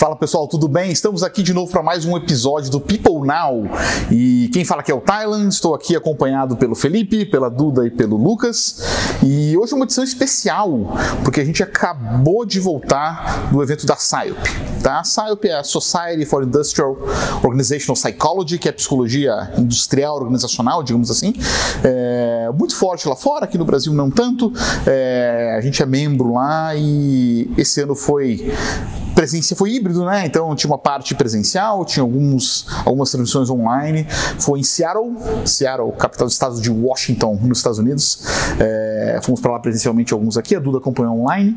Fala pessoal, tudo bem? Estamos aqui de novo para mais um episódio do People Now. E quem fala aqui é o Thailand, estou aqui acompanhado pelo Felipe, pela Duda e pelo Lucas. E hoje é uma edição especial, porque a gente acabou de voltar do evento da SIOP. Tá? A SIOP é a Society for Industrial Organizational Psychology, que é psicologia industrial organizacional, digamos assim. É muito forte lá fora, aqui no Brasil não tanto. É, a gente é membro lá e esse ano foi presencial, foi híbrido, né? Então tinha uma parte presencial, tinha alguns, algumas transmissões online. Foi em Seattle, Seattle, capital do estado de Washington, nos Estados Unidos. É, fomos para lá presencialmente alguns aqui, a Duda acompanhou online,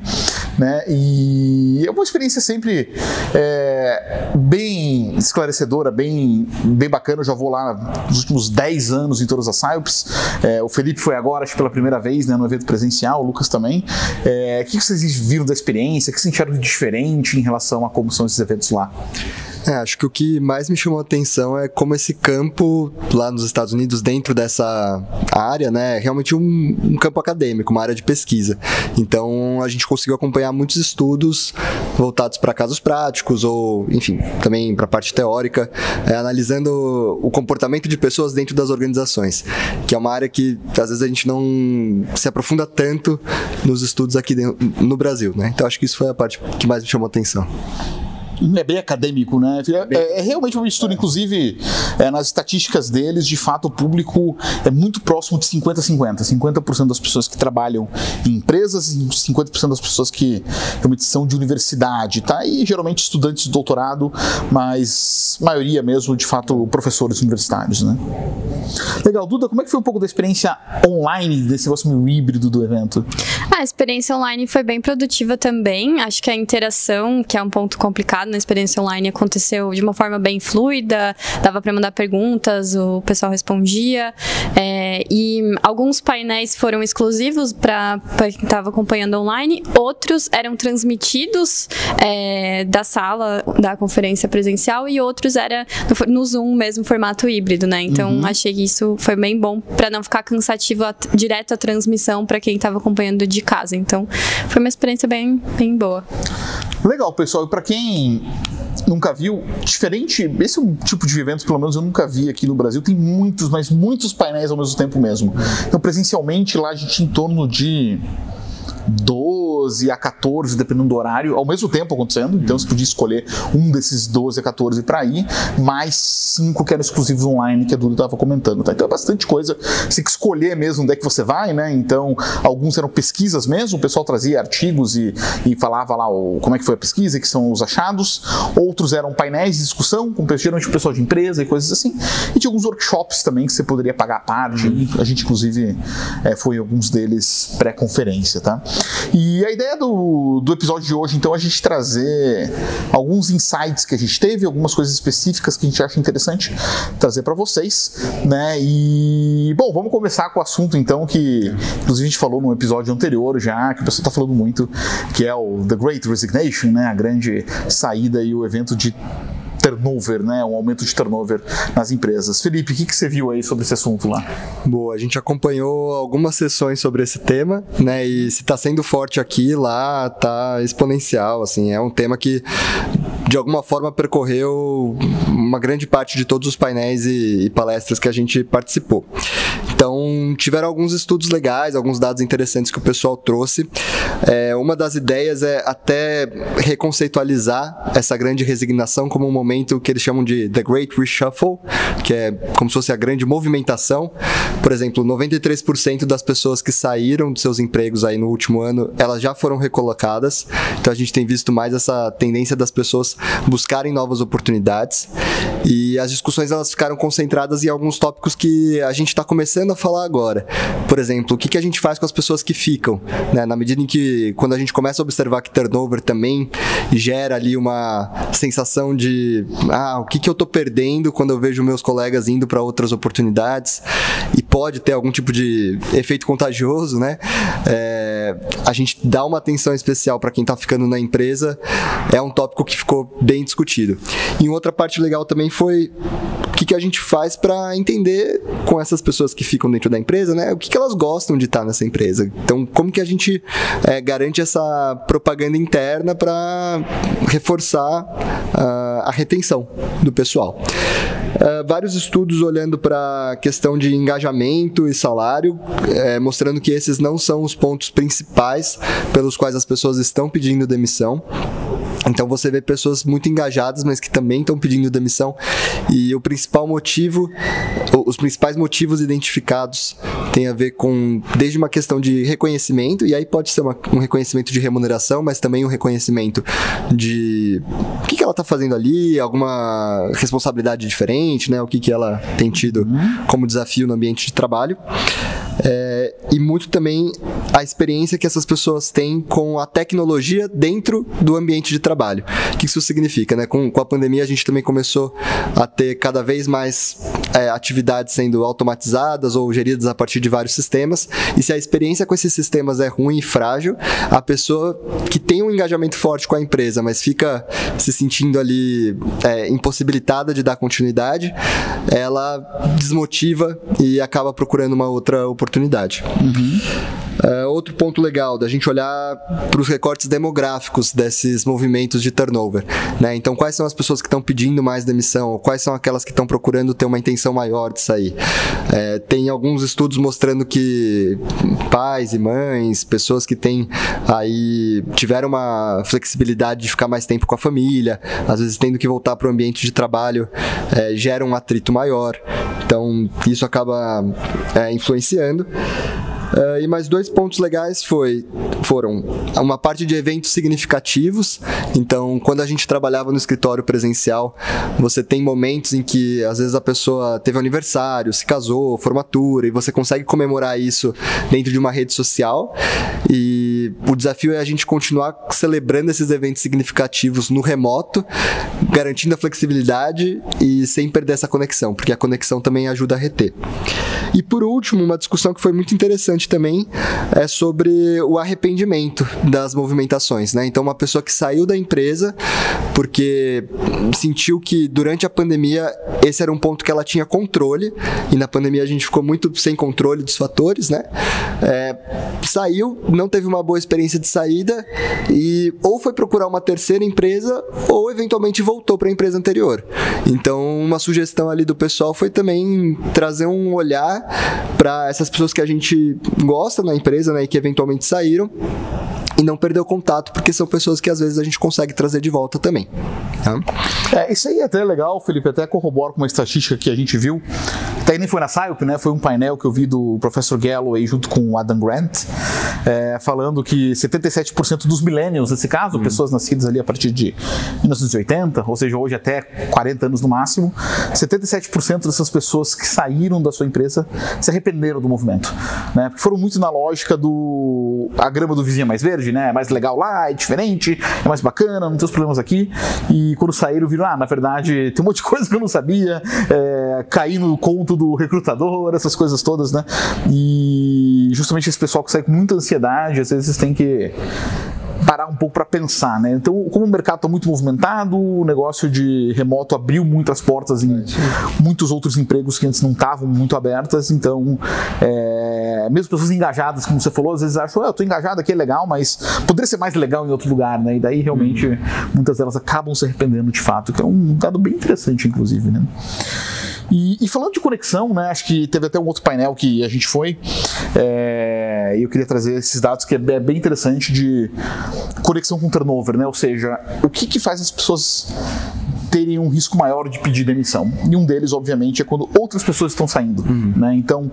né? E é uma experiência sempre é, bem esclarecedora, bem, bem bacana. Eu já vou lá nos últimos 10 anos em todas as SIOPs. É, o Felipe foi agora, acho pela primeira vez, né, no evento presencial, o Lucas também. É, o que vocês viram da experiência? O que vocês acharam de diferente em relação a como são esses eventos lá? É, acho que o que mais me chamou a atenção é como esse campo lá nos Estados Unidos, dentro dessa área, né, é realmente um, um campo acadêmico, uma área de pesquisa. Então a gente conseguiu acompanhar muitos estudos voltados para casos práticos ou, enfim, também para a parte teórica, é, analisando o comportamento de pessoas dentro das organizações, que é uma área que às vezes a gente não se aprofunda tanto nos estudos aqui no Brasil, né? Então acho que isso foi a parte que mais me chamou a atenção. É bem acadêmico, né? É, é realmente uma mistura, inclusive, é, nas estatísticas deles, de fato, o público é muito próximo de 50-50. 50%, das pessoas que trabalham em empresas e 50% das pessoas que realmente são de universidade, tá? E geralmente estudantes de doutorado, mas maioria mesmo, de fato, professores universitários, né? Legal, Duda, como é que foi um pouco da experiência online desse negócio meio híbrido do evento? A experiência online foi bem produtiva também. Acho que a interação, que é um ponto complicado na experiência online, aconteceu de uma forma bem fluida. Dava para mandar perguntas, o pessoal respondia. É, e alguns painéis foram exclusivos para quem estava acompanhando online, outros eram transmitidos é, da sala da conferência presencial e outros era no, no Zoom mesmo, formato híbrido, né? Então uhum. achei que isso foi bem bom para não ficar cansativo a, direto a transmissão para quem estava acompanhando de casa. Então, foi uma experiência bem, bem boa. Legal, pessoal. E para quem nunca viu, diferente, esse é um tipo de evento, pelo menos eu nunca vi aqui no Brasil. Tem muitos, mas muitos painéis ao mesmo tempo mesmo. Então, presencialmente, lá a gente em torno de 12 a 14, dependendo do horário, ao mesmo tempo acontecendo. Então você podia escolher um desses 12 a 14 para ir, mais cinco que eram exclusivos online, que a Duda estava comentando. Tá? Então é bastante coisa. Você tem que escolher mesmo onde é que você vai, né? Então, alguns eram pesquisas mesmo, o pessoal trazia artigos e, e falava lá o, como é que foi a pesquisa, que são os achados. Outros eram painéis de discussão, com geralmente o pessoal de empresa e coisas assim. E tinha alguns workshops também que você poderia pagar a parte. A gente, inclusive, é, foi alguns deles pré-conferência, tá? E a ideia do, do episódio de hoje, então, é a gente trazer alguns insights que a gente teve, algumas coisas específicas que a gente acha interessante trazer para vocês, né? E, bom, vamos começar com o assunto, então, que inclusive a gente falou no episódio anterior já, que o pessoal está falando muito, que é o The Great Resignation, né? A grande saída e o evento de turnover, né? Um aumento de turnover nas empresas. Felipe, o que, que você viu aí sobre esse assunto lá? Boa, a gente acompanhou algumas sessões sobre esse tema, né? E se está sendo forte aqui, lá tá exponencial, assim, é um tema que de alguma forma percorreu uma grande parte de todos os painéis e, e palestras que a gente participou. Então, tiveram alguns estudos legais, alguns dados interessantes que o pessoal trouxe. É, uma das ideias é até reconceitualizar essa grande resignação como um momento que eles chamam de The Great Reshuffle, que é como se fosse a grande movimentação. Por exemplo, 93% das pessoas que saíram dos seus empregos aí no último ano, elas já foram recolocadas. Então, a gente tem visto mais essa tendência das pessoas buscarem novas oportunidades. E as discussões elas ficaram concentradas em alguns tópicos que a gente está começando a falar agora. Por exemplo, o que, que a gente faz com as pessoas que ficam? Né? Na medida em que, quando a gente começa a observar que turnover também gera ali uma sensação de ah, o que, que eu estou perdendo quando eu vejo meus colegas indo para outras oportunidades e pode ter algum tipo de efeito contagioso, né? É, a gente dá uma atenção especial para quem está ficando na empresa, é um tópico que ficou bem discutido. E outra parte legal também foi que, que a gente faz para entender com essas pessoas que ficam dentro da empresa, né, o que, que elas gostam de estar nessa empresa. Então, como que a gente é, garante essa propaganda interna para reforçar uh, a retenção do pessoal? Uh, vários estudos olhando para a questão de engajamento e salário, é, mostrando que esses não são os pontos principais pelos quais as pessoas estão pedindo demissão. Então você vê pessoas muito engajadas, mas que também estão pedindo demissão. E o principal motivo, os principais motivos identificados tem a ver com desde uma questão de reconhecimento, e aí pode ser uma, um reconhecimento de remuneração, mas também um reconhecimento de o que, que ela está fazendo ali, alguma responsabilidade diferente, né? O que, que ela tem tido como desafio no ambiente de trabalho. É, e muito também a experiência que essas pessoas têm com a tecnologia dentro do ambiente de trabalho. O que isso significa? Né? Com, com a pandemia, a gente também começou a ter cada vez mais é, atividades sendo automatizadas ou geridas a partir de vários sistemas. E se a experiência com esses sistemas é ruim e frágil, a pessoa que tem um engajamento forte com a empresa, mas fica se sentindo ali é, impossibilitada de dar continuidade, ela desmotiva e acaba procurando uma outra oportunidade. Uhum. Uh, outro ponto legal da gente olhar para os recortes demográficos desses movimentos de turnover. Né? Então, quais são as pessoas que estão pedindo mais demissão? Quais são aquelas que estão procurando ter uma intenção maior de sair? É, tem alguns estudos mostrando que pais e mães, pessoas que têm aí tiveram uma flexibilidade de ficar mais tempo com a família, às vezes tendo que voltar para o ambiente de trabalho, é, gera um atrito maior. Então, isso acaba é, influenciando. Uh, e mais dois pontos legais foi, foram uma parte de eventos significativos. Então, quando a gente trabalhava no escritório presencial, você tem momentos em que às vezes a pessoa teve aniversário, se casou, formatura, e você consegue comemorar isso dentro de uma rede social. E o desafio é a gente continuar celebrando esses eventos significativos no remoto, garantindo a flexibilidade e sem perder essa conexão, porque a conexão também ajuda a reter. E por último, uma discussão que foi muito interessante também é sobre o arrependimento das movimentações, né? Então, uma pessoa que saiu da empresa porque sentiu que durante a pandemia esse era um ponto que ela tinha controle e na pandemia a gente ficou muito sem controle dos fatores, né? É, saiu, não teve uma boa experiência de saída e ou foi procurar uma terceira empresa ou eventualmente voltou para a empresa anterior. Então, uma sugestão ali do pessoal foi também trazer um olhar para essas pessoas que a gente gosta na empresa, né, e que eventualmente saíram e não perder o contato, porque são pessoas que às vezes a gente consegue trazer de volta também. Tá? É, isso aí é até legal, Felipe, até corroboro com uma estatística que a gente viu, até nem foi na SIOP, né? Foi um painel que eu vi do professor Galloway junto com o Adam Grant, é, falando que 77% dos millennials, nesse caso, hum. pessoas nascidas ali a partir de 1980, ou seja, hoje até 40 anos no máximo, 77% dessas pessoas que saíram da sua empresa se arrependeram do movimento, né? Porque foram muito na lógica do a grama do vizinho é mais verde, né? É mais legal lá, é diferente, é mais bacana, não tem os problemas aqui. E quando saíram, viram, ah, na verdade, tem um monte de coisa que eu não sabia, é, caí no conto do recrutador, essas coisas todas, né? E justamente esse pessoal que sai com muita ansiedade, às vezes tem que parar um pouco para pensar, né? Então, como o mercado está muito movimentado, o negócio de remoto abriu muitas portas em muitos outros empregos que antes não estavam muito abertas. Então, é, mesmo pessoas engajadas, como você falou, às vezes acham, ah, eu estou engajado aqui, é legal, mas poderia ser mais legal em outro lugar, né? E daí realmente uhum. muitas delas acabam se arrependendo de fato, que é um dado bem interessante, inclusive, né? E, e, falando de conexão, né, acho que teve até um outro painel que a gente foi, é, e eu queria trazer esses dados que é bem interessante de conexão com turnover, né? Ou seja, o que, que faz as pessoas terem um risco maior de pedir demissão. E um deles, obviamente, é quando outras pessoas estão saindo. Uhum. Né? Então,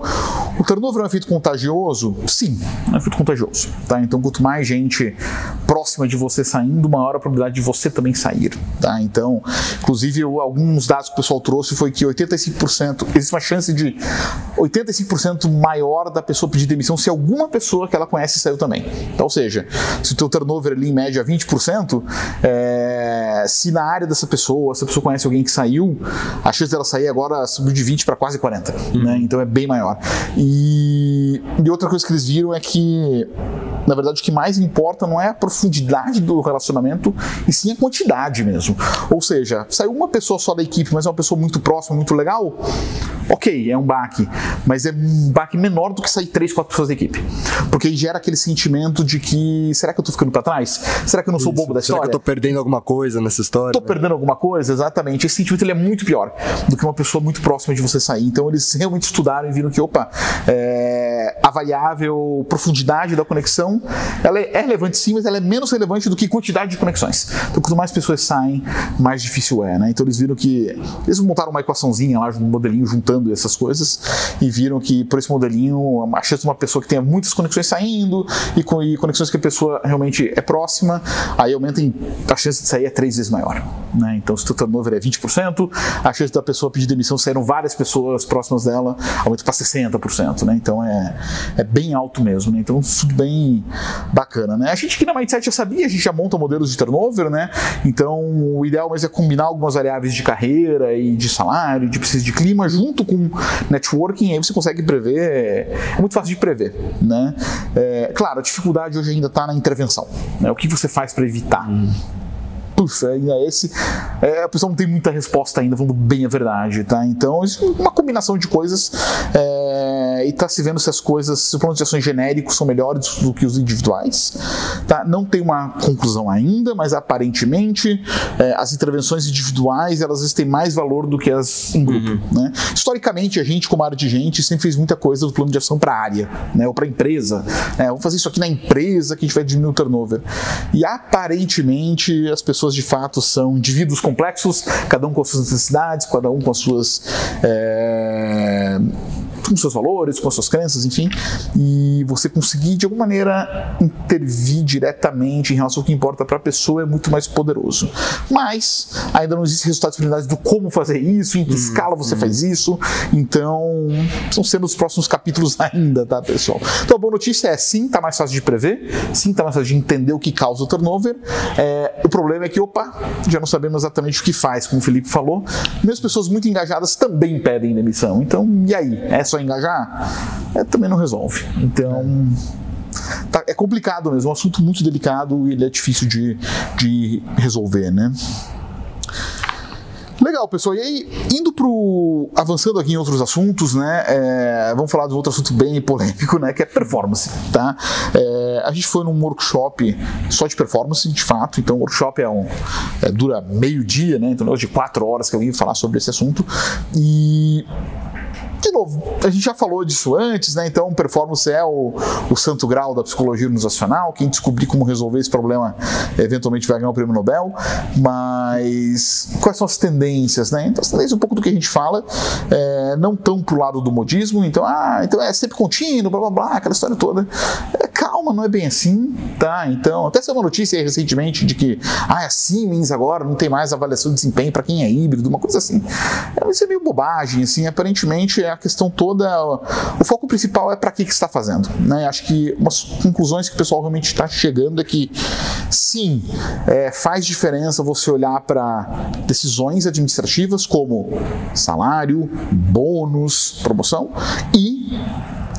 o turnover é um efeito contagioso? Sim, é um efeito contagioso. Tá? Então, quanto mais gente próxima de você saindo, maior a probabilidade de você também sair. Tá? Então, inclusive, alguns dados que o pessoal trouxe foi que 85%, existe uma chance de 85% maior da pessoa pedir demissão se alguma pessoa que ela conhece saiu também. Então, ou seja, se o teu turnover ali em média é 20%, é, se na área dessa pessoa se a pessoa conhece alguém que saiu, a chance dela sair agora subiu de 20 para quase 40, uhum. né? Então é bem maior. E, e outra coisa que eles viram é que na verdade, o que mais importa não é a profundidade do relacionamento, e sim a quantidade mesmo. Ou seja, saiu uma pessoa só da equipe, mas é uma pessoa muito próxima, muito legal, ok, é um baque, mas é um baque menor do que sair três, quatro pessoas da equipe. Porque aí gera aquele sentimento de que será que eu tô ficando para trás? Será que eu não sou bobo da Será história? que eu tô perdendo alguma coisa nessa história? Tô perdendo alguma coisa? Exatamente. Esse sentimento ele é muito pior do que uma pessoa muito próxima de você sair. Então eles realmente estudaram e viram que, opa, é, a variável profundidade da conexão ela é, é relevante sim, mas ela é menos relevante do que quantidade de conexões. Então quanto mais pessoas saem, mais difícil é, né? Então eles viram que eles montaram uma equaçãozinha lá, um modelinho juntando essas coisas e viram que por esse modelinho a chance de uma pessoa que tenha muitas conexões saindo e, e conexões que a pessoa realmente é próxima, aí aumenta em, a chance de sair é três vezes maior. Né? Então se o turnover é 20%, a chance da pessoa pedir demissão saíram várias pessoas próximas dela, aumenta para 60%. Né? Então é, é bem alto mesmo. Né? Então tudo bem bacana. Né? A gente aqui na Mindset já sabia, a gente já monta modelos de turnover, né? então o ideal mesmo é combinar algumas variáveis de carreira e de salário, de precisa de clima, junto com networking, aí você consegue prever, é muito fácil de prever. Né? É, claro, a dificuldade hoje ainda está na intervenção. Né? O que você faz para evitar? puxa, é esse. É, a pessoa não tem muita resposta ainda, falando bem a verdade, tá? Então, uma combinação de coisas é, e tá se vendo se as coisas, se os planos de ações genéricos são melhores do que os individuais, tá? Não tem uma conclusão ainda, mas aparentemente é, as intervenções individuais elas têm mais valor do que as em grupo, uhum. né? Historicamente, a gente, como área de gente, sempre fez muita coisa do plano de ação para a área, né? Ou para a empresa, né? Vamos fazer isso aqui na empresa que a gente vai diminuir o turnover. E aparentemente as pessoas pessoas de fato são indivíduos complexos, cada um com as suas necessidades, cada um com as suas. É, com seus valores, com as suas crenças, enfim, e você conseguir de alguma maneira intervir diretamente em relação ao que importa para a pessoa é muito mais poderoso. Mas ainda não existe resultados finais do como fazer isso, em que uhum. escala você uhum. faz isso, então são sendo os próximos capítulos ainda, tá, pessoal? Então a boa notícia é sim, tá mais fácil de prever, sim, tá mais fácil de entender o que causa o turnover. É, o problema é que, opa, já não sabemos exatamente o que faz, como o Felipe falou. Mesmo pessoas muito engajadas também pedem demissão. Então, e aí? É só engajar? É, também não resolve. Então. Tá, é complicado mesmo, é um assunto muito delicado e ele é difícil de, de resolver, né? Legal, pessoal. E aí, indo pro. avançando aqui em outros assuntos, né? É, vamos falar de outro assunto bem polêmico, né? Que é performance, tá? É, a gente foi num workshop só de performance, de fato. Então, o workshop é um, é, dura meio dia, né? Então, de quatro horas que eu vim falar sobre esse assunto. E de novo, a gente já falou disso antes, né? Então, performance é o, o santo grau da psicologia organizacional. Quem descobrir como resolver esse problema eventualmente vai ganhar o prêmio Nobel. Mas quais são as tendências, né? Então, as tendências, um pouco do que a gente fala, é, não tão pro lado do modismo. Então, ah, então é sempre contínuo, blá blá blá, aquela história toda. É, calma, não é bem assim, tá? Então, até saiu uma notícia recentemente de que, ah, a Siemens agora não tem mais avaliação de desempenho para quem é híbrido, uma coisa assim. É, isso é meio bobagem, assim. Aparentemente, a questão toda, o foco principal é para que, que está fazendo. Né? Acho que umas conclusões que o pessoal realmente está chegando é que sim, é, faz diferença você olhar para decisões administrativas como salário, bônus, promoção e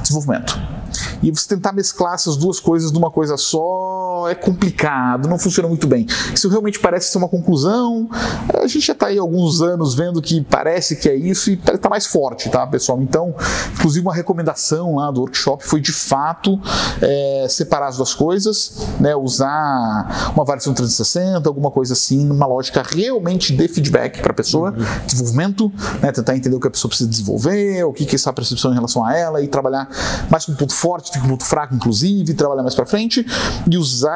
desenvolvimento. E você tentar mesclar essas duas coisas numa coisa só é complicado, não funciona muito bem. Isso realmente parece ser uma conclusão. A gente já está aí há alguns anos vendo que parece que é isso e está mais forte, tá, pessoal? Então, inclusive, uma recomendação lá do workshop foi de fato é, separar as duas coisas, né, usar uma variação 360, alguma coisa assim, numa lógica realmente de feedback para a pessoa, uhum. desenvolvimento, né, tentar entender o que a pessoa precisa desenvolver, o que, que é essa percepção em relação a ela e trabalhar mais com um ponto forte, com um ponto fraco, inclusive, trabalhar mais para frente e usar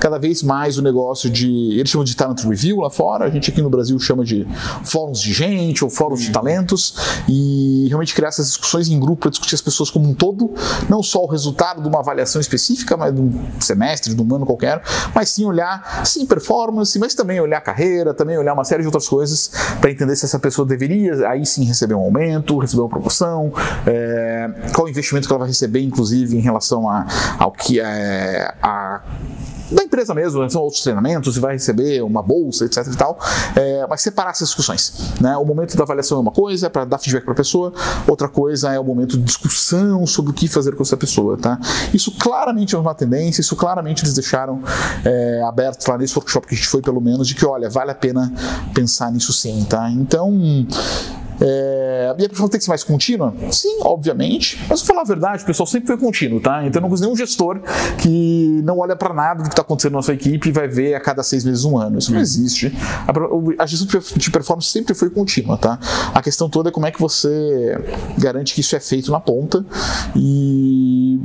cada vez mais o negócio de. Eles chamam de talent review lá fora, a gente aqui no Brasil chama de fóruns de gente ou fóruns de uhum. talentos e realmente criar essas discussões em grupo para discutir as pessoas como um todo, não só o resultado de uma avaliação específica, mas de um semestre, de um ano qualquer, mas sim olhar, sim, performance, mas também olhar carreira, também olhar uma série de outras coisas para entender se essa pessoa deveria aí sim receber um aumento, receber uma promoção, é, qual o investimento que ela vai receber, inclusive, em relação a, ao que é a da empresa mesmo, são outros treinamentos e vai receber uma bolsa, etc e tal, é, mas separar essas discussões. Né? O momento da avaliação é uma coisa, para dar feedback para a pessoa, outra coisa é o momento de discussão sobre o que fazer com essa pessoa. Tá? Isso claramente é uma tendência, isso claramente eles deixaram é, aberto lá nesse workshop que a gente foi, pelo menos, de que, olha, vale a pena pensar nisso sim. Tá? Então, é, e a pessoa tem que ser mais contínua? Sim, obviamente. Mas, vou falar a verdade, o pessoal sempre foi contínuo, tá? Então, eu não conheço nenhum gestor que não olha para nada do que está acontecendo na sua equipe e vai ver a cada seis meses, um ano. Isso não uhum. existe. A, a gestão de performance sempre foi contínua, tá? A questão toda é como é que você garante que isso é feito na ponta e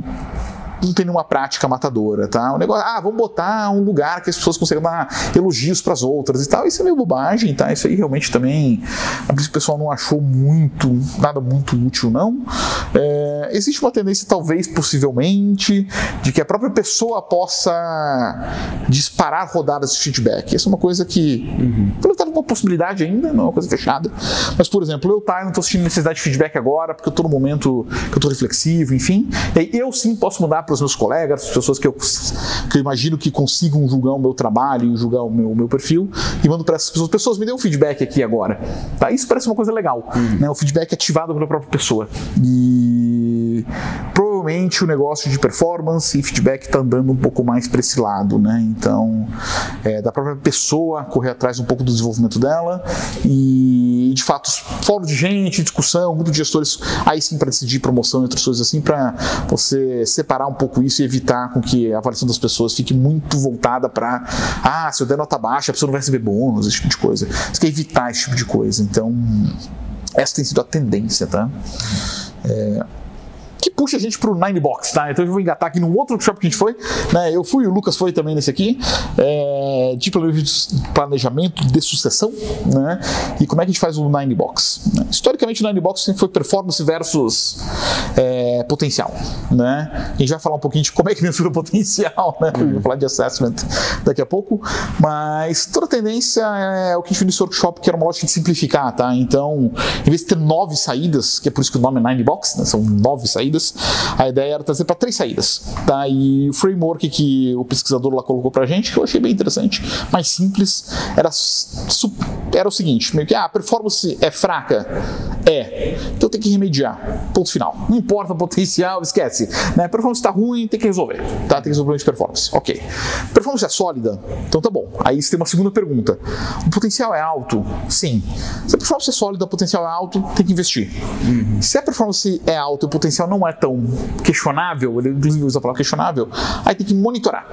não tem nenhuma prática matadora, tá? O negócio, ah, vamos botar um lugar que as pessoas consigam dar elogios para as outras e tal. Isso é meio bobagem, tá? Isso aí realmente também o pessoal não achou muito, nada muito útil, não. É, existe uma tendência, talvez, possivelmente, de que a própria pessoa possa disparar rodadas de feedback. Essa é uma coisa que, uhum. tá uma possibilidade ainda, não é uma coisa fechada. Mas, por exemplo, eu tá, eu não estou sentindo necessidade de feedback agora, porque eu estou no momento que eu estou reflexivo, enfim. E aí eu sim posso mudar para os meus colegas, as pessoas que eu, que eu imagino que consigam julgar o meu trabalho e julgar o meu, o meu perfil, e mando para essas pessoas. Pessoas, me dê um feedback aqui agora. Tá? Isso parece uma coisa legal. Uhum. Né? O feedback ativado pela própria pessoa. E provavelmente o negócio de performance e feedback está andando um pouco mais para esse lado. Né? Então, é, da própria pessoa correr atrás um pouco do desenvolvimento dela e, de fato, fórum de gente, discussão, muito de gestores, aí sim para decidir promoção e outras coisas assim, para você separar um pouco isso e evitar com que a avaliação das pessoas fique muito voltada para ah, se eu der nota baixa, a pessoa não vai receber bônus, esse tipo de coisa. Você quer evitar esse tipo de coisa. Então, essa tem sido a tendência, tá? É, puxa a gente pro Nine Box, tá? Então eu vou engatar aqui num outro workshop que a gente foi, né? Eu fui, o Lucas foi também nesse aqui, é, de planejamento de sucessão, né? E como é que a gente faz o Nine Box? Historicamente, o Nine Box sempre foi performance versus é, potencial, né? A gente vai falar um pouquinho de como é que mensura o potencial, né? Uhum. Vou falar de assessment daqui a pouco, mas toda a tendência é o que a gente viu nesse workshop, que era uma lógica de simplificar, tá? Então, em vez de ter nove saídas, que é por isso que o nome é Nine Box, né? São nove saídas. A ideia era trazer para três saídas. Tá? E o framework que o pesquisador lá colocou para a gente, que eu achei bem interessante, mais simples, era, era o seguinte: meio que ah, a performance é fraca? É. Então tem que remediar. Ponto final. Não importa o potencial, esquece. Né? Performance está ruim, tem que resolver. Tá? Tem que resolver o problema de performance. Ok. Performance é sólida? Então tá bom. Aí você tem uma segunda pergunta. O potencial é alto? Sim. Se a performance é sólida, o potencial é alto, tem que investir. Uhum. Se a performance é alta e o potencial não é tão questionável, ele inclusive usa a palavra questionável, aí tem que monitorar.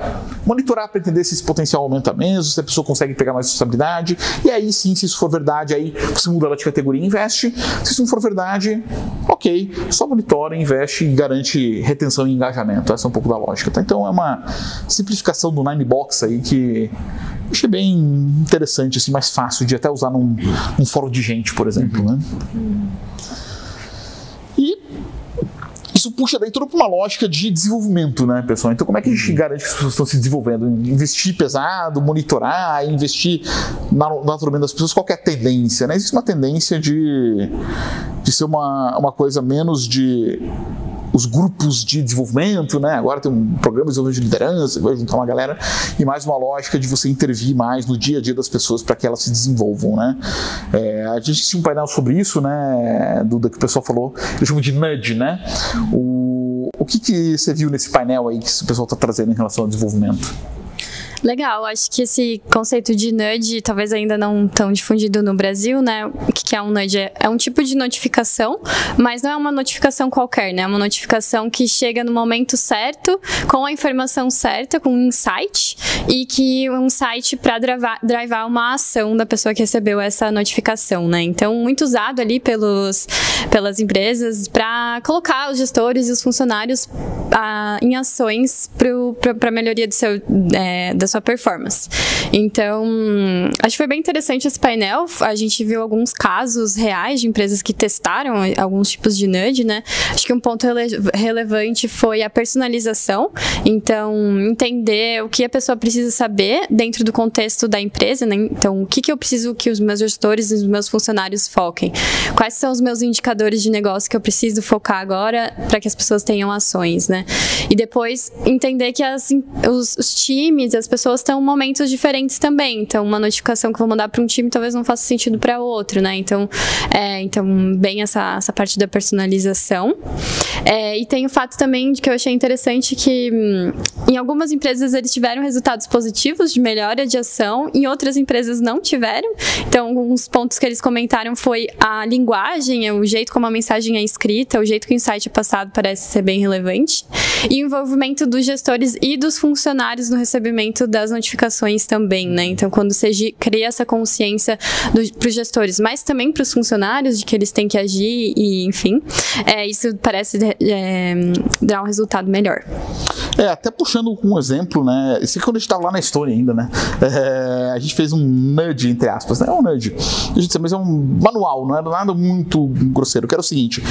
Monitorar para entender se esse potencial aumenta mesmo, se a pessoa consegue pegar mais responsabilidade, e aí sim, se isso for verdade, aí você muda ela de categoria e investe. Se isso não for verdade, ok, só monitora, investe e garante retenção e engajamento. Essa é um pouco da lógica. Tá? Então é uma simplificação do Nine Box aí que achei bem interessante, assim, mais fácil de até usar num, num fórum de gente, por exemplo. Né? Isso puxa daí toda uma lógica de desenvolvimento, né, pessoal? Então, como é que a gente uhum. garante que as pessoas estão se desenvolvendo? Investir pesado, monitorar, investir na, naturalmente das pessoas, qual é a tendência, né? Existe uma tendência de, de ser uma, uma coisa menos de os grupos de desenvolvimento, né? Agora tem um programa de desenvolvimento de liderança, vai juntar uma galera, e mais uma lógica de você intervir mais no dia a dia das pessoas para que elas se desenvolvam, né? É, a gente tinha um painel sobre isso, né, Duda, que o pessoal falou, eles chamam de nudge, né? O, o que, que você viu nesse painel aí que o pessoal está trazendo em relação ao desenvolvimento? Legal, acho que esse conceito de nudge talvez ainda não tão difundido no Brasil, né? O que é um nudge? É um tipo de notificação, mas não é uma notificação qualquer, né? É uma notificação que chega no momento certo, com a informação certa, com um insight, e que um insight para drivar uma ação da pessoa que recebeu essa notificação, né? Então, muito usado ali pelos, pelas empresas para colocar os gestores e os funcionários em ações para a melhoria do seu, é, da sua performance. Então, acho que foi bem interessante esse painel. A gente viu alguns casos reais de empresas que testaram alguns tipos de nudge, né? Acho que um ponto rele relevante foi a personalização. Então, entender o que a pessoa precisa saber dentro do contexto da empresa, né? Então, o que, que eu preciso que os meus gestores e os meus funcionários foquem? Quais são os meus indicadores de negócio que eu preciso focar agora para que as pessoas tenham ações, né? E depois entender que as, os, os times, as pessoas estão em momentos diferentes também. Então, uma notificação que eu vou mandar para um time talvez não faça sentido para outro, né? Então, é, então bem essa, essa parte da personalização. É, e tem o fato também de que eu achei interessante que hum, em algumas empresas eles tiveram resultados positivos de melhora de ação, em outras empresas não tiveram. Então, alguns pontos que eles comentaram foi a linguagem, o jeito como a mensagem é escrita, o jeito que o insight é passado parece ser bem relevante. E envolvimento dos gestores e dos funcionários no recebimento das notificações também, né? Então, quando você cria essa consciência para os gestores, mas também para os funcionários de que eles têm que agir e, enfim, é, isso parece é, dar um resultado melhor. É, até puxando um exemplo, né? Esse quando a gente estava lá na Estônia ainda, né? É, a gente fez um nudge, entre aspas, né? É um nudge. A gente, mas é um manual, não era nada muito grosseiro. Que era o seguinte: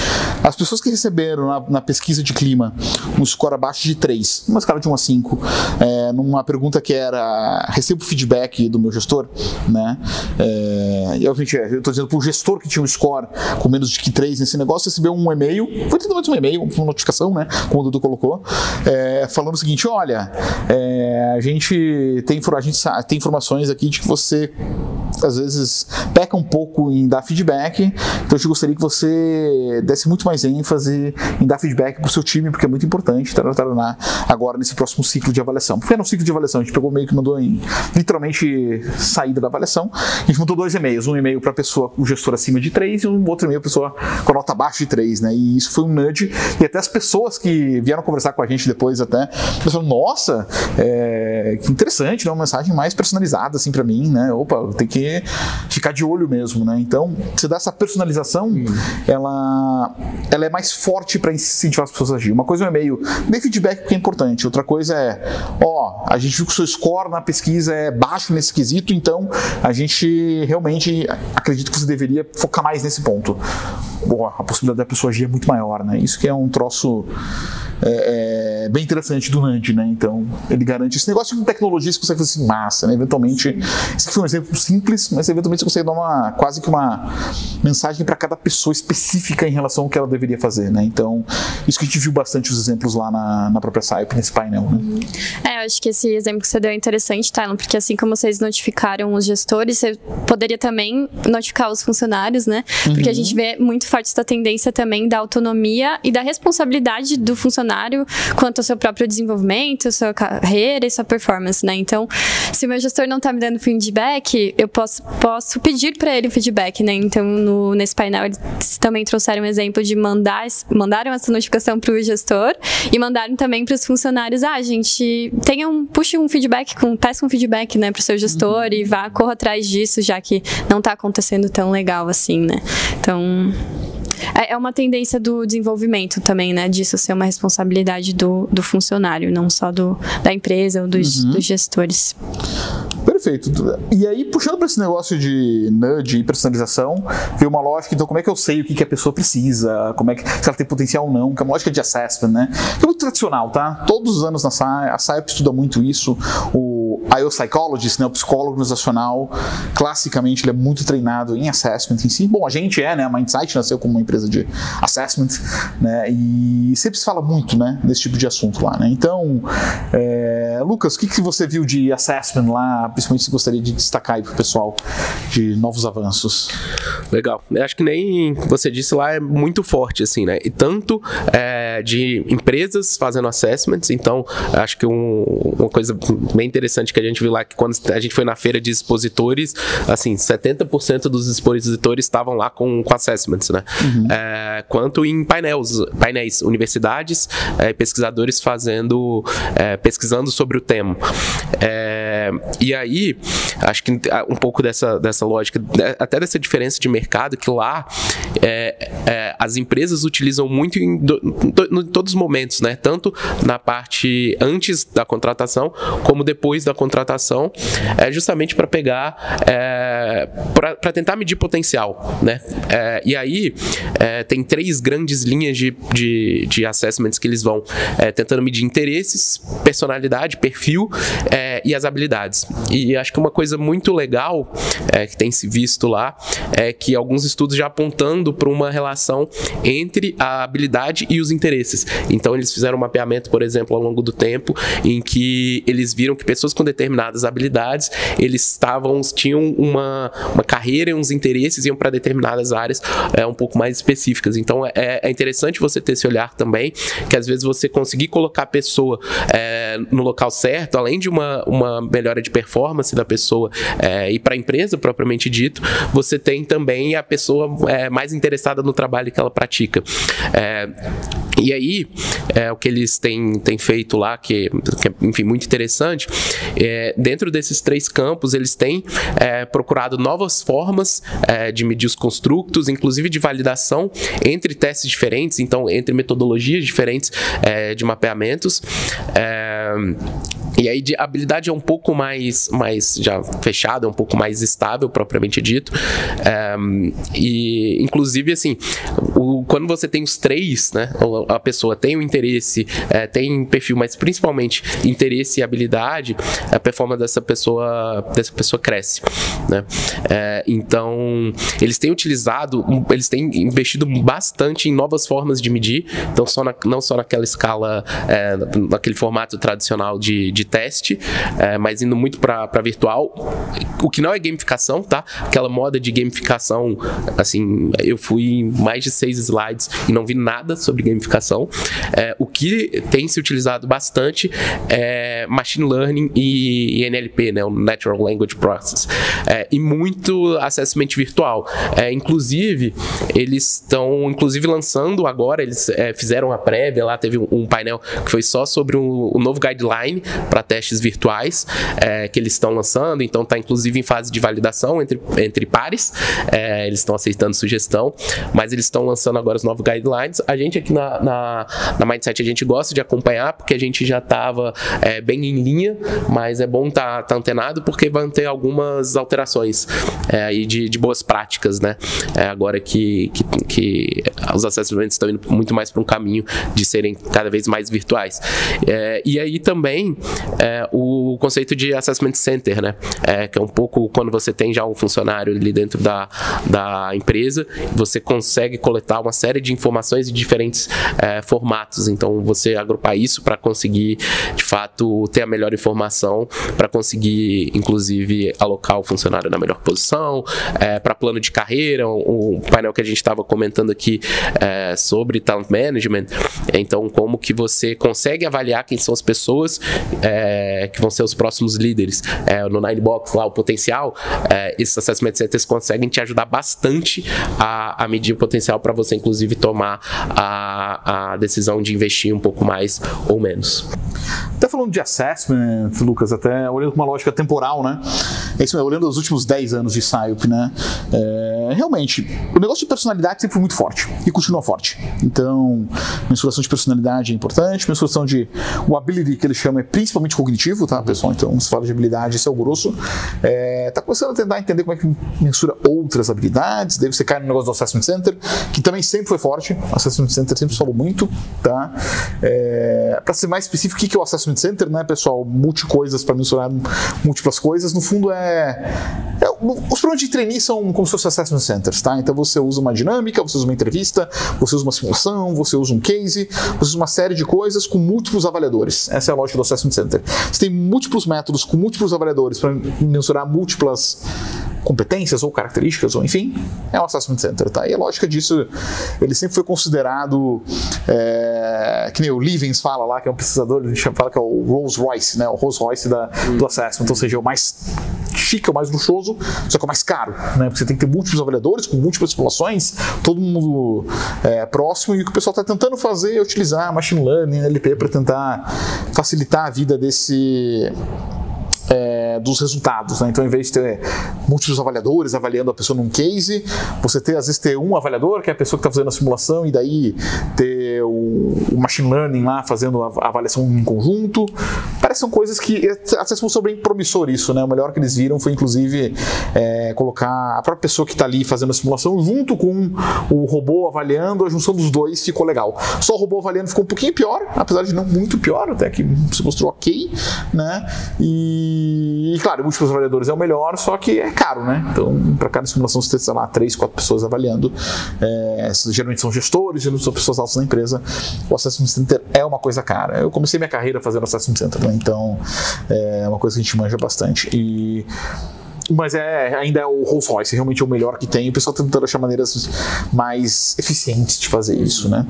as pessoas que receberam na, na pesquisa de clima um score abaixo de 3, uma escala de 1 a 5, é, numa pergunta que era recebo feedback do meu gestor, né? É, e obviamente, eu estou dizendo para o gestor que tinha um score com menos de que 3 nesse negócio, recebeu um e-mail, foi totalmente um e-mail, uma notificação, né? Como o Dudu colocou, é, falando o seguinte: olha, é, a gente tem, a gente tem informações aqui de que você às vezes peca um pouco em dar feedback, então eu te gostaria que você desse muito mais ênfase em dar feedback para o seu time, porque é muito importante taraná, agora nesse próximo ciclo de avaliação. Porque no ciclo de avaliação a gente pegou meio que mandou em literalmente saída da avaliação, a gente mandou dois e-mails, um e-mail para a pessoa, o gestor acima de 3 e um outro e-mail para pessoa com nota abaixo de 3, né? E isso foi um nudge, e até as pessoas que vieram conversar com a gente depois até, pensaram, nossa, é, que interessante, né? Uma mensagem mais personalizada assim para mim, né? Opa, tem que ficar de olho mesmo, né? Então, você dá essa personalização, hum. ela, ela é mais forte para incentivar as pessoas a agir. Uma coisa é um e-mail, dê feedback porque é importante. Outra coisa é, ó, a gente viu que o seu score na pesquisa é baixo nesse quesito, então a gente realmente acredita que você deveria focar mais nesse ponto. Boa, a possibilidade da pessoa agir é muito maior, né? Isso que é um troço é, é, bem interessante do NAND, né? Então, ele garante esse negócio com tecnologia você consegue fazer assim, massa, né? Eventualmente, esse aqui foi um exemplo simples, mas eventualmente você consegue dar uma quase que uma mensagem para cada pessoa específica em relação ao que ela deveria fazer, né? Então, isso que a gente viu bastante os exemplos lá na, na própria SAIP, nesse painel, né? Uhum. É, eu acho que esse exemplo que você deu é interessante, Tylon, porque assim como vocês notificaram os gestores, você poderia também notificar os funcionários, né? Porque uhum. a gente vê muito forte essa tendência também da autonomia e da responsabilidade do funcionário quanto ao seu próprio desenvolvimento, sua carreira e sua performance, né? Então, se o meu gestor não está me dando feedback, eu posso, posso pedir para ele feedback, né? Então, no, nesse painel, eles também trouxeram um exemplo de mandar, mandaram essa notificação para o gestor e mandaram também para os funcionários, ah, gente, tenha um, puxe um feedback, com, peça um feedback, né, para o seu gestor uhum. e vá, corra atrás disso, já que não está acontecendo tão legal assim, né? Então, é, é uma tendência do desenvolvimento também, né? Disso ser uma responsabilidade do, do funcionário, não só do, da empresa ou dos, uhum. dos gestores. Perfeito. E aí, puxando para esse negócio de nudge e personalização, veio uma lógica, então, como é que eu sei o que, que a pessoa precisa, como é que, se ela tem potencial ou não, que é uma lógica de assessment, né? Que é muito tradicional, tá? Todos os anos na SAI, a SAIP estuda muito isso, o IO Psychologist, né, o psicólogo organizacional, classicamente ele é muito treinado em assessment em si. Bom, a gente é, né? A Mindsight nasceu como uma empresa de assessment, né? E sempre se fala muito, né? Desse tipo de assunto lá, né? Então, é, Lucas, o que, que você viu de assessment lá, principalmente se gostaria de destacar aí para o pessoal de novos avanços? Legal. Eu acho que nem você disse lá é muito forte, assim, né? E tanto é, de empresas fazendo assessments, então acho que um, uma coisa bem interessante que a gente viu lá, que quando a gente foi na feira de expositores, assim, 70% dos expositores estavam lá com, com assessments, né? Uhum. É, quanto em painéis, painéis universidades, é, pesquisadores fazendo, é, pesquisando sobre o tema. É, e aí, acho que um pouco dessa, dessa lógica, até dessa diferença de mercado, que lá é, é, as empresas utilizam muito em, do, em todos os momentos, né? Tanto na parte antes da contratação, como depois da contratação, é justamente para pegar, é, para tentar medir potencial, né? É, e aí, é, tem três grandes linhas de, de, de assessments que eles vão é, tentando medir interesses, personalidade, perfil e as habilidades. E acho que uma coisa muito legal que tem se visto lá é que alguns estudos já apontando para uma relação entre a habilidade e os interesses. Então eles fizeram um mapeamento, por exemplo, ao longo do tempo, em que eles viram que pessoas com determinadas habilidades, eles estavam tinham uma, uma carreira e uns interesses iam para determinadas áreas é, um pouco mais específicas. Então é, é, interessante você ter esse olhar também, que às vezes você conseguir colocar a pessoa é, no local certo, além de uma, uma melhora de performance da pessoa é, e para a empresa propriamente dito, você tem também a pessoa é, mais interessada no trabalho que ela pratica. É, e aí, é, o que eles têm, têm feito lá, que, que é, enfim, muito interessante, é, dentro desses três campos, eles têm é, procurado novas formas é, de medir os construtos, inclusive de validação entre testes diferentes, então, entre metodologias diferentes é, de mapeamentos. É, e aí a habilidade é um pouco mais, mais já fechada, um pouco mais estável, propriamente dito. Um, e, inclusive, assim, o, quando você tem os três, né? A pessoa tem o interesse, é, tem perfil, mas principalmente interesse e habilidade, a performance dessa pessoa, dessa pessoa cresce, né? É, então, eles têm utilizado, eles têm investido bastante em novas formas de medir, então só na, não só naquela escala, é, naquele formato tradicional de, de de teste, é, mas indo muito para virtual, o que não é gamificação, tá? Aquela moda de gamificação, assim, eu fui mais de seis slides e não vi nada sobre gamificação. É, o que tem se utilizado bastante é machine learning e, e NLP, né? O Natural Language Process. É, e muito assessment virtual. É, inclusive, eles estão inclusive lançando agora, eles é, fizeram a prévia lá, teve um, um, painel que foi só sobre o, o novo guideline para testes virtuais é, que eles estão lançando, então está inclusive em fase de validação entre, entre pares, é, eles estão aceitando sugestão, mas eles estão lançando agora os novos guidelines. A gente aqui na, na, na Mindset a gente gosta de acompanhar porque a gente já estava é, bem em linha, mas é bom estar tá, tá antenado porque vão ter algumas alterações é, aí de, de boas práticas, né? É, agora que, que, que os assessments estão indo muito mais para um caminho de serem cada vez mais virtuais. É, e aí também é, o conceito de assessment center, né? É, que é um pouco quando você tem já um funcionário ali dentro da, da empresa, você consegue coletar uma série de informações em diferentes é, formatos. Então, você agrupar isso para conseguir, de fato, ter a melhor informação, para conseguir, inclusive, alocar o funcionário na melhor posição, é, para plano de carreira, o, painel que a gente estava comentando aqui é, sobre talent management. Então, como que você consegue avaliar quem são as pessoas é, que vão ser os próximos líderes é, no Ninebox lá, o potencial, é, esses assessment centers conseguem te ajudar bastante a, a medir o potencial para você, inclusive, tomar a, a decisão de investir um pouco mais ou menos. Até falando de assessment, Lucas, até olhando com uma lógica temporal, né? É isso mesmo, olhando os últimos 10 anos de SciUp, né? É, realmente, o negócio de personalidade sempre foi muito forte e continua forte. Então, mensuração de personalidade é importante, mensuração de o ability que ele chama é principalmente cognitivo, tá, pessoal? Então, se fala de habilidade, esse é o grosso. É, tá começando a tentar entender como é que mensura outras habilidades, daí você cai no negócio do Assessment Center, que também sempre foi forte, o Assessment Center sempre falou muito, tá? É, para ser mais específico, o que é o Assessment Center, né, pessoal? Multi coisas para mensurar múltiplas coisas, no fundo é, é os programas de trainee são como se fossem Assessment Centers, tá? Então você usa uma dinâmica, você usa uma entrevista, você usa uma simulação, você usa um case, você usa uma série de coisas com múltiplos avaliadores. Essa é a lógica do Assessment Center. Você tem métodos com múltiplos avaliadores para mensurar múltiplas competências ou características, ou enfim, é um Assessment Center, tá? E a lógica disso, ele sempre foi considerado, é, que nem o Livens fala lá, que é um pesquisador, gente fala que é o Rolls Royce, né? O Rolls Royce da, do Assessment, ou seja, é o mais chique, é o mais luxuoso, só que é o mais caro, né? Porque você tem que ter múltiplos avaliadores, com múltiplas populações, todo mundo é, próximo, e o que o pessoal está tentando fazer é utilizar machine learning, NLP, para tentar facilitar a vida desse é, dos resultados. Né? Então, em vez de ter múltiplos avaliadores avaliando a pessoa num case, você ter, às vezes, ter um avaliador, que é a pessoa que está fazendo a simulação, e daí ter o, o, machine learning lá fazendo a avaliação em conjunto. Parece são coisas que até foi bem promissor isso, né? O melhor que eles viram foi, inclusive, é, colocar a própria pessoa que está ali fazendo a simulação junto com o robô avaliando, a junção dos dois ficou legal. Só o robô avaliando ficou um pouquinho pior, apesar de não muito pior, até que se mostrou ok, né? E e, claro, múltiplos avaliadores é o melhor, só que é caro, né? Então, para cada simulação você tem, sei lá, três, quatro pessoas avaliando. É, geralmente são gestores, geralmente são pessoas altas empresa empresa, o Assessment Center é uma coisa cara. Eu comecei minha carreira fazendo Assessment Center, né? então é uma coisa que a gente manja bastante. E mas é, ainda é o Rolls Royce, realmente é o melhor que tem. O pessoal tá tentando achar maneiras mais eficientes de fazer isso, né?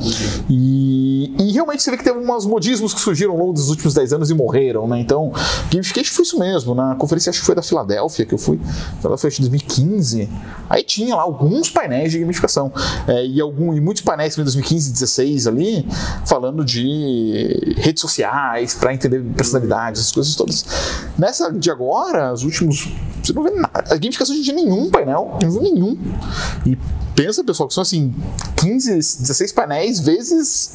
E, e realmente você vê que teve uns modismos que surgiram ao longo dos últimos 10 anos e morreram, né? Então, gamification foi isso mesmo. Na conferência, acho que foi da Filadélfia que eu fui, Filadélfia de 2015. Aí tinha lá alguns painéis de gamificação. É, e, algum, e muitos painéis em 2015 e 2016 ali, falando de redes sociais, para entender personalidades, essas coisas todas. Nessa de agora, os últimos. Não vê nada. Gamificação de nenhum painel, não nenhum. E pensa, pessoal, que são assim 15, 16 painéis vezes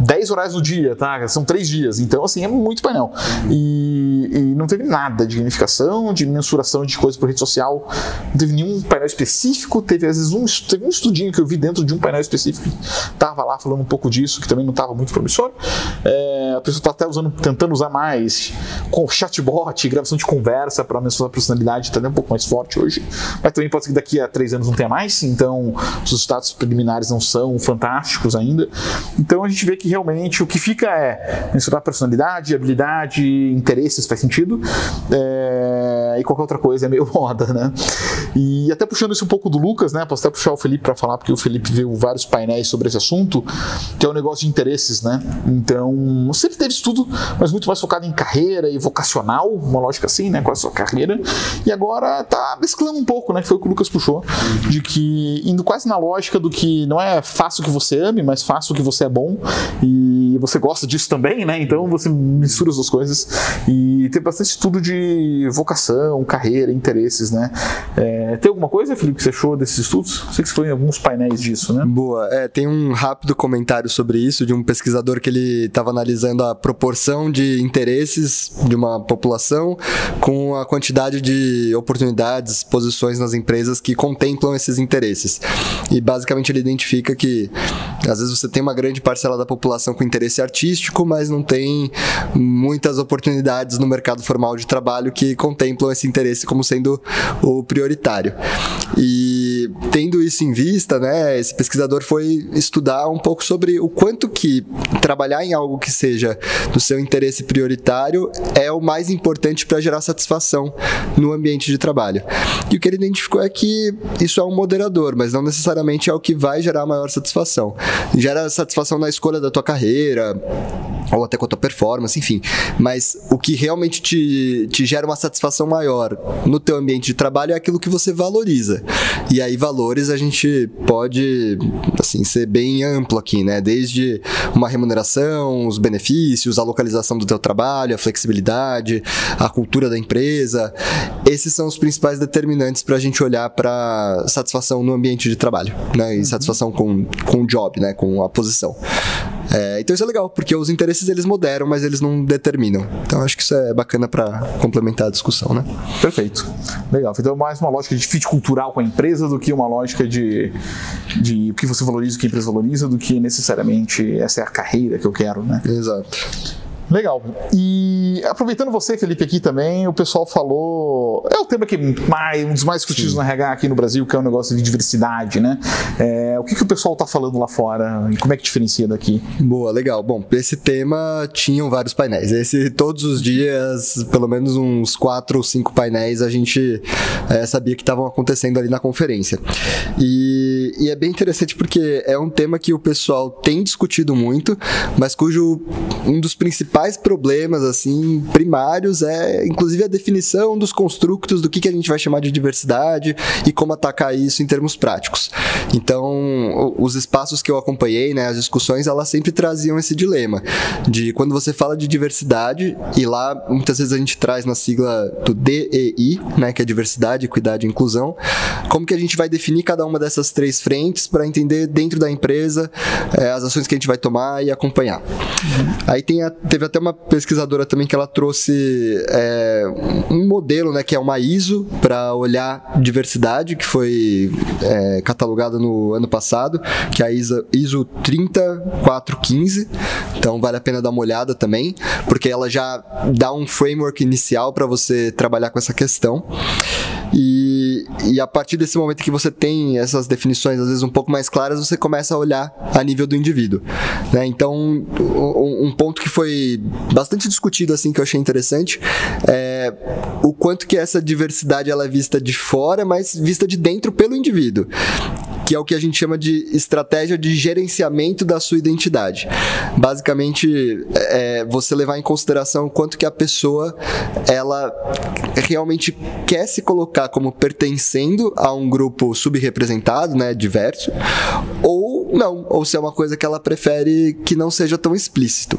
10 horários do dia, tá? São 3 dias. Então, assim, é muito painel. E, e não teve nada de gamificação, de mensuração de coisas por rede social. Não teve nenhum painel específico. Teve, às vezes, um, teve um estudinho que eu vi dentro de um painel específico. Tava lá falando um pouco disso, que também não estava muito promissor. É, a pessoa está até usando, tentando usar mais com chatbot, gravação de conversa para mensurar a personalidade, está um pouco mais forte hoje. Mas também pode ser que daqui a 3 anos não tenha mais. Então, então os resultados preliminares não são fantásticos ainda. Então a gente vê que realmente o que fica é mensurar personalidade, habilidade, interesses, faz sentido. É, e qualquer outra coisa é meio moda, né? E até puxando isso um pouco do Lucas, né? Posso até puxar o Felipe para falar, porque o Felipe viu vários painéis sobre esse assunto, que é o um negócio de interesses, né? Então, sempre teve estudo, mas muito mais focado em carreira e vocacional, uma lógica assim, né? Com a sua carreira. E agora tá mesclando um pouco, né? Foi o que o Lucas puxou, de que indo quase na lógica do que não é o que você ame, mas faça o que você é bom e você gosta disso também, né? Então você mistura as duas coisas e tem bastante estudo de vocação, carreira, interesses, né? É, tem alguma coisa, Felipe, que você achou desses estudos? Sei que você foi em alguns painéis disso, né? Boa. É, tem um rápido comentário sobre isso de um pesquisador que ele estava analisando a proporção de interesses de uma população com a quantidade de oportunidades, posições nas empresas que contemplam esses interesses. E basicamente ele identifica que às vezes você tem uma grande parcela da população com interesse artístico, mas não tem muitas oportunidades no mercado formal de trabalho que contemplam esse interesse como sendo o prioritário. E tendo isso em vista, né, esse pesquisador foi estudar um pouco sobre o quanto que trabalhar em algo que seja do seu interesse prioritário é o mais importante para gerar satisfação no ambiente de trabalho. E o que ele identificou é que isso é um moderador, mas não necessariamente é o que vai gerar maior satisfação. Gera satisfação na escolha da tua carreira, ou até com a tua performance, enfim. Mas o que realmente te, te gera uma satisfação maior no teu ambiente de trabalho é aquilo que você valoriza. E aí, valores a gente pode, assim, ser bem amplo aqui, né? Desde uma remuneração, os benefícios, a localização do teu trabalho, a flexibilidade, a cultura da empresa. Esses são os principais determinantes para a gente olhar para satisfação no ambiente de trabalho, né? E uhum. satisfação com, com o job, né? Com a posição. É, então isso é legal, porque os interesses eles moderam, mas eles não determinam. Então acho que isso é bacana para complementar a discussão, né? Perfeito. Legal. Então é mais uma lógica de fit cultural com a empresa do que uma lógica de, de o que você valoriza, o que a empresa valoriza, do que necessariamente essa é a carreira que eu quero, né? Exato. Legal. E aproveitando você, Felipe, aqui também, o pessoal falou. É o tema que mais, um dos mais discutidos Sim. no RH aqui no Brasil, que é o negócio de diversidade, né? É, o que, que o pessoal está falando lá fora e como é que diferencia daqui? Boa, legal. Bom, esse tema tinham vários painéis. Esse, todos os dias, pelo menos uns quatro ou cinco painéis, a gente é, sabia que estavam acontecendo ali na conferência. E, e é bem interessante porque é um tema que o pessoal tem discutido muito, mas cujo um dos principais principais problemas assim primários é inclusive a definição dos construtos do que, que a gente vai chamar de diversidade e como atacar isso em termos práticos. Então, os espaços que eu acompanhei, né, as discussões, elas sempre traziam esse dilema de quando você fala de diversidade e lá muitas vezes a gente traz na sigla do DEI, né, que é diversidade, equidade e inclusão, como que a gente vai definir cada uma dessas três frentes para entender dentro da empresa é, as ações que a gente vai tomar e acompanhar. Aí tem a, teve até uma pesquisadora também que ela trouxe é, um modelo, né, que é uma ISO para olhar diversidade, que foi é, catalogada no ano passado, que é a ISO, ISO 30415. Então vale a pena dar uma olhada também, porque ela já dá um framework inicial para você trabalhar com essa questão. E, a partir desse momento que você tem essas definições, às vezes um pouco mais claras, você começa a olhar a nível do indivíduo. Né? Então, um, um ponto que foi bastante discutido, assim, que eu achei interessante, é o quanto que essa diversidade ela é vista de fora, mas vista de dentro pelo indivíduo que é o que a gente chama de estratégia de gerenciamento da sua identidade. Basicamente, é você levar em consideração quanto que a pessoa ela realmente quer se colocar como pertencendo a um grupo subrepresentado, né, diverso, ou não, ou se é uma coisa que ela prefere que não seja tão explícito.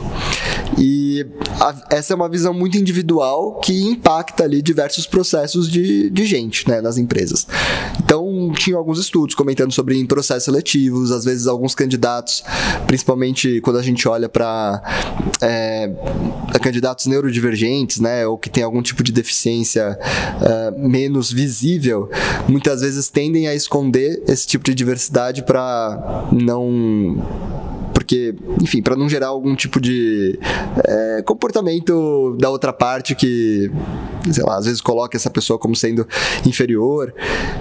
E a, essa é uma visão muito individual que impacta ali diversos processos de, de gente né, nas empresas. Então, tinha alguns estudos comentando sobre processos seletivos, às vezes alguns candidatos, principalmente quando a gente olha para é, candidatos neurodivergentes, né, ou que tem algum tipo de deficiência é, menos visível, muitas vezes tendem a esconder esse tipo de diversidade para não porque, enfim, para não gerar algum tipo de é, comportamento da outra parte que, sei lá, às vezes coloca essa pessoa como sendo inferior.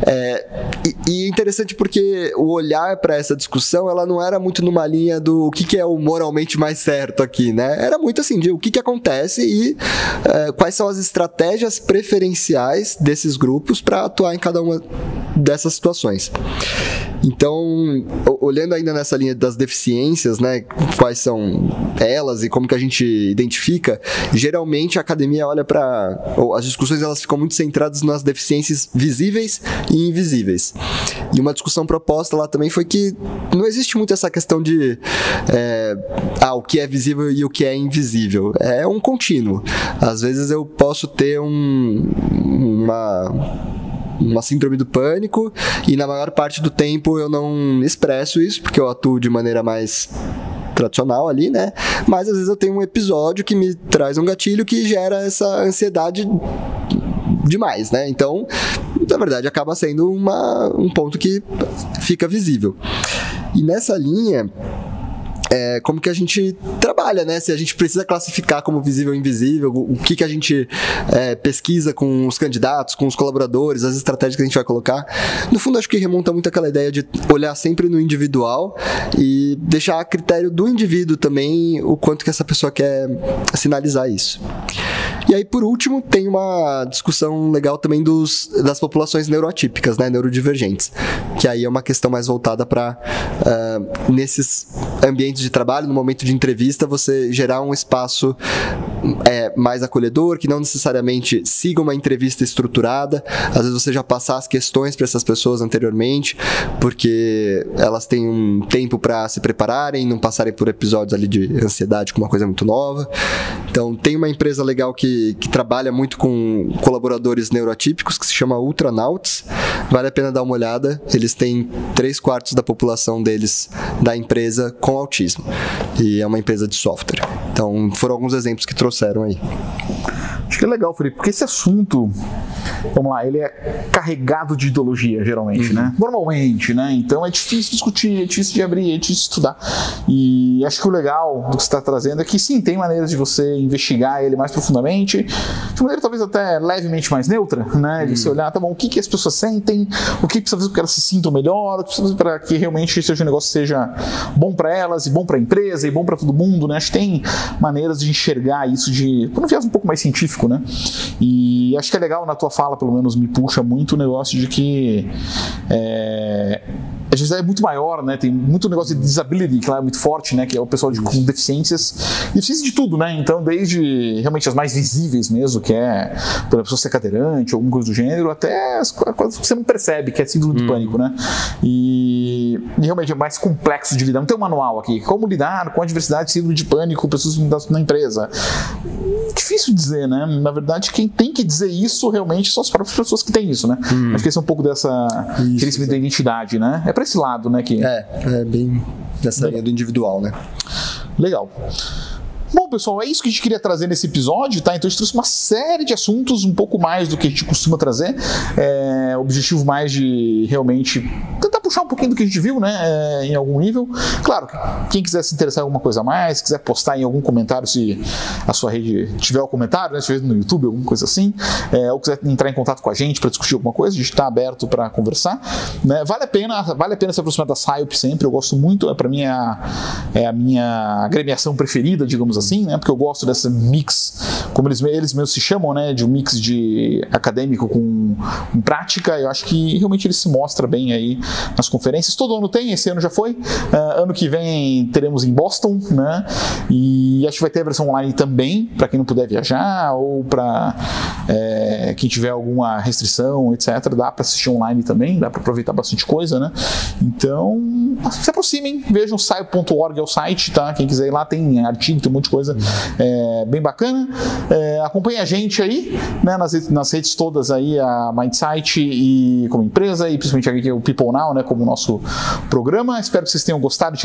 É, e, e, é interessante porque o olhar para essa discussão, ela não era muito numa linha do o que, que é o moralmente mais certo aqui, né? Era muito assim, de o que, que acontece e é, quais são as estratégias preferenciais desses grupos para atuar em cada uma dessas situações. Então, olhando ainda nessa linha das deficiências, né, quais são elas e como que a gente identifica, geralmente a academia olha para as discussões elas ficam muito centradas nas deficiências visíveis e invisíveis. E uma discussão proposta lá também foi que não existe muito essa questão de é, ah, o que é visível e o que é invisível. É um contínuo. Às vezes eu posso ter um, uma uma síndrome do pânico e na maior parte do tempo eu não expresso isso porque eu atuo de maneira mais tradicional ali, né? Mas às vezes eu tenho um episódio que me traz um gatilho que gera essa ansiedade demais, né? Então, na verdade, acaba sendo uma, um ponto que fica visível. E nessa linha, é, como que a gente trabalha, né? Se a gente precisa classificar como visível ou invisível, o que, que a gente é, pesquisa com os candidatos, com os colaboradores, as estratégias que a gente vai colocar. No fundo, acho que remonta muito aquela ideia de olhar sempre no individual e deixar a critério do indivíduo também o quanto que essa pessoa quer sinalizar isso. E aí, por último, tem uma discussão legal também dos, das populações neuroatípicas, né, neurodivergentes, que aí é uma questão mais voltada para uh, ah, nesses ambientes de trabalho, no momento de entrevista, você gerar um espaço é, mais acolhedor, que não necessariamente siga uma entrevista estruturada. Às vezes você já passar as questões para essas pessoas anteriormente, porque elas têm um tempo para se prepararem, não passarem por episódios ali de ansiedade com uma coisa muito nova. Então, tem uma empresa legal que, que trabalha muito com colaboradores neuroatípicos, que se chama Ultranauts. Vale a pena dar uma olhada. Eles têm três quartos da população deles da empresa com autismo. E é uma empresa de software. Então, foram alguns exemplos que trouxeram aí. Que é legal, Felipe, porque esse assunto, vamos lá, ele é carregado de ideologia, geralmente, uhum. né? Normalmente, né? Então é difícil discutir, é difícil de abrir, é difícil de estudar. E acho que o legal do que você está trazendo é que sim, tem maneiras de você investigar ele mais profundamente, de maneira talvez até levemente mais neutra, né? De uhum. você olhar, tá bom, o que, que as pessoas sentem, o que precisa fazer para que elas se sintam melhor, o que precisa fazer para que realmente seja um negócio seja bom para elas, e bom para a empresa, e bom para todo mundo, né? Acho que tem maneiras de enxergar isso de, por um viés um pouco mais científico né? E acho que é legal na tua fala, pelo menos me puxa muito o negócio de que é, a diversidade é muito maior, né? Tem muito negócio de disability, que lá é muito forte, né? Que é o pessoal de, com deficiências. Deficiência de tudo, né? Então, desde realmente as mais visíveis mesmo, que é por a pessoa ser cadeirante, alguma coisa do gênero, até as coisas que você não percebe, que é síndrome hum. de pânico, né? E, e, realmente é mais complexo de lidar. Não tem um manual aqui. Como lidar com a diversidade, síndrome de pânico, pessoas na empresa. Difícil dizer, né? Na verdade, quem tem que dizer isso realmente são as próprias pessoas que têm isso, né? Hum. Acho que esse é um pouco dessa crescimento da identidade, né? É para esse lado, né? Que... É, é bem nessa linha do individual, né? Legal. Bom, pessoal, é isso que a gente queria trazer nesse episódio, tá? Então a gente trouxe uma série de assuntos, um pouco mais do que a gente costuma trazer. É, objetivo mais de realmente puxar um pouquinho do que a gente viu, né, é, em algum nível. Claro, quem quiser se interessar em alguma coisa a mais, quiser postar em algum comentário se a sua rede tiver o comentário, né, se tiver no YouTube, alguma coisa assim, é, ou quiser entrar em contato com a gente para discutir alguma coisa, a gente está aberto para conversar. Né? Vale a pena, vale a pena se aproximar da SciOp sempre. Eu gosto muito, é, para mim é a, é a minha agremiação preferida, digamos assim, né? Porque eu gosto dessa mix, como eles, eles mesmos se chamam, né? De um mix de acadêmico com, com prática. Eu acho que realmente ele se mostra bem aí nas conferências. Todo ano tem, esse ano já foi. Uh, ano que vem teremos em Boston, né? E acho que vai ter a versão online também, para quem não puder viajar ou para é, quem tiver alguma restrição, etc. Dá para assistir online também, dá para aproveitar bastante coisa, né? Então, se aproximem, vejam saio.org é o site, tá? Quem quiser ir lá tem artigo, tem um monte de coisa é, bem bacana. É, acompanhe a gente aí, né? Nas, nas redes todas aí, a Mindsight e como empresa, e principalmente aqui o People Now, né? Como nosso programa. Espero que vocês tenham gostado.